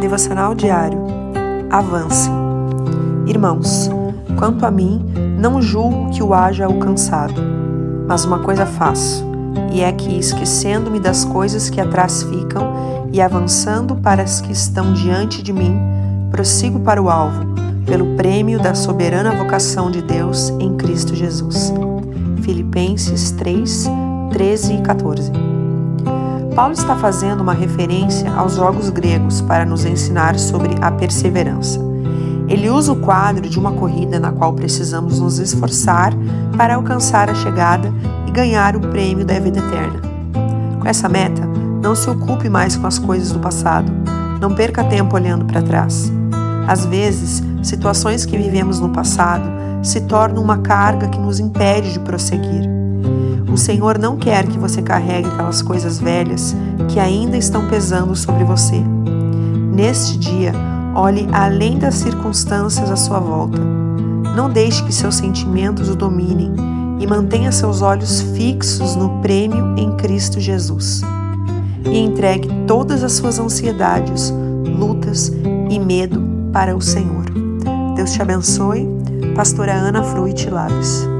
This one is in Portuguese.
Devocional diário. Avance. Irmãos, quanto a mim, não julgo que o haja alcançado, mas uma coisa faço, e é que, esquecendo-me das coisas que atrás ficam e avançando para as que estão diante de mim, prossigo para o alvo, pelo prêmio da soberana vocação de Deus em Cristo Jesus. Filipenses 3, 13 e 14. Paulo está fazendo uma referência aos jogos gregos para nos ensinar sobre a perseverança. Ele usa o quadro de uma corrida na qual precisamos nos esforçar para alcançar a chegada e ganhar o prêmio da vida eterna. Com essa meta, não se ocupe mais com as coisas do passado. Não perca tempo olhando para trás. Às vezes, situações que vivemos no passado se tornam uma carga que nos impede de prosseguir. O Senhor não quer que você carregue aquelas coisas velhas que ainda estão pesando sobre você. Neste dia, olhe além das circunstâncias à sua volta. Não deixe que seus sentimentos o dominem e mantenha seus olhos fixos no prêmio em Cristo Jesus. E entregue todas as suas ansiedades, lutas e medo para o Senhor. Deus te abençoe. Pastora Ana Fruit Laves.